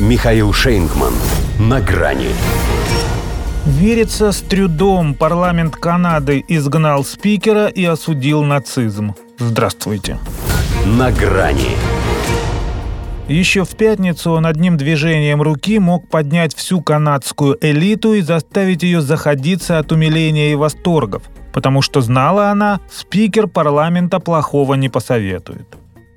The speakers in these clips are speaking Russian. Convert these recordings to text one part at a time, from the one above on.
Михаил Шейнгман. На грани. Верится с трудом. Парламент Канады изгнал спикера и осудил нацизм. Здравствуйте. На грани. Еще в пятницу он одним движением руки мог поднять всю канадскую элиту и заставить ее заходиться от умиления и восторгов, потому что знала она, спикер парламента плохого не посоветует.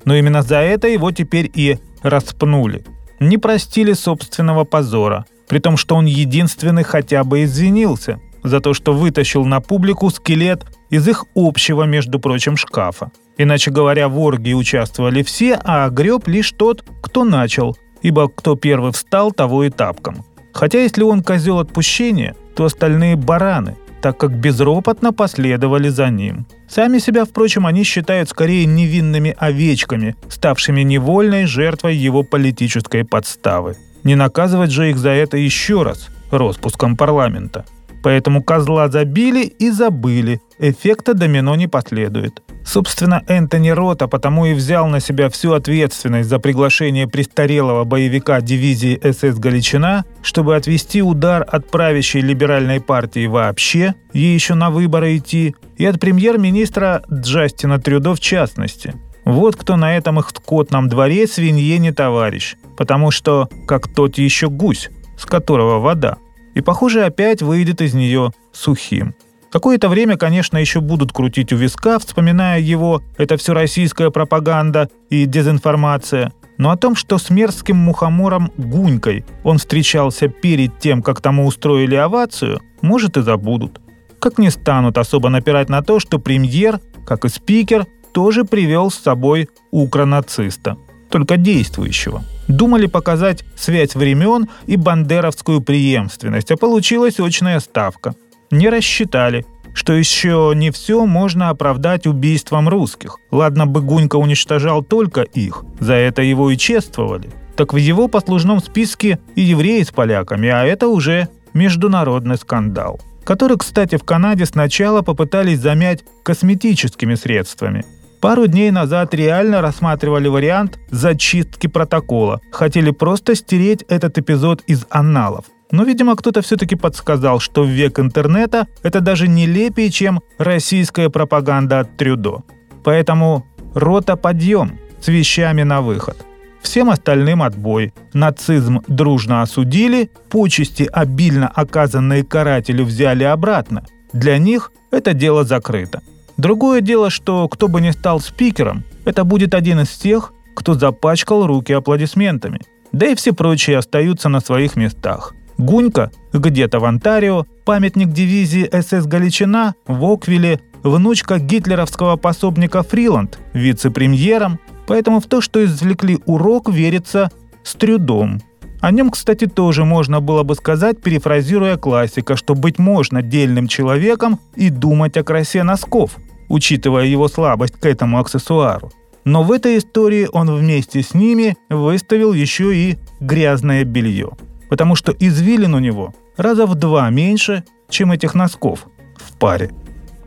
Но именно за это его теперь и распнули. Не простили собственного позора, при том, что он единственный хотя бы извинился за то, что вытащил на публику скелет из их общего, между прочим, шкафа. Иначе говоря, в оргии участвовали все, а греб лишь тот, кто начал, ибо кто первый встал, того и тапком. Хотя если он козел отпущения, то остальные бараны, так как безропотно последовали за ним. Сами себя, впрочем, они считают скорее невинными овечками, ставшими невольной жертвой его политической подставы. Не наказывать же их за это еще раз, распуском парламента. Поэтому козла забили и забыли, эффекта домино не последует. Собственно, Энтони Рота потому и взял на себя всю ответственность за приглашение престарелого боевика дивизии СС «Галичина», чтобы отвести удар от правящей либеральной партии вообще, ей еще на выборы идти, и от премьер-министра Джастина Трюдо в частности. Вот кто на этом их скотном дворе свинье не товарищ, потому что как тот еще гусь, с которого вода. И, похоже, опять выйдет из нее сухим. Какое-то время, конечно, еще будут крутить у виска, вспоминая его, это все российская пропаганда и дезинформация. Но о том, что с мерзким мухомором Гунькой он встречался перед тем, как тому устроили овацию, может и забудут. Как не станут особо напирать на то, что премьер, как и спикер, тоже привел с собой укронациста, только действующего. Думали показать связь времен и бандеровскую преемственность, а получилась очная ставка – не рассчитали, что еще не все можно оправдать убийством русских. Ладно бы Гунька уничтожал только их, за это его и чествовали. Так в его послужном списке и евреи с поляками, а это уже международный скандал который, кстати, в Канаде сначала попытались замять косметическими средствами. Пару дней назад реально рассматривали вариант зачистки протокола. Хотели просто стереть этот эпизод из анналов. Но, видимо, кто-то все-таки подсказал, что век интернета это даже нелепее, чем российская пропаганда от Трюдо. Поэтому рота подъем с вещами на выход. Всем остальным отбой. Нацизм дружно осудили, почести, обильно оказанные карателю, взяли обратно. Для них это дело закрыто. Другое дело, что кто бы ни стал спикером, это будет один из тех, кто запачкал руки аплодисментами. Да и все прочие остаются на своих местах. Гунька где-то в Онтарио, памятник дивизии СС Галичина в Оквиле, внучка гитлеровского пособника Фриланд, вице-премьером, поэтому в то, что извлекли урок, верится с трудом. О нем, кстати, тоже можно было бы сказать, перефразируя классика, что быть можно дельным человеком и думать о красе носков, учитывая его слабость к этому аксессуару. Но в этой истории он вместе с ними выставил еще и грязное белье – потому что извилин у него раза в два меньше, чем этих носков в паре.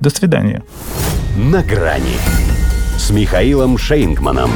До свидания. На грани с Михаилом Шейнгманом.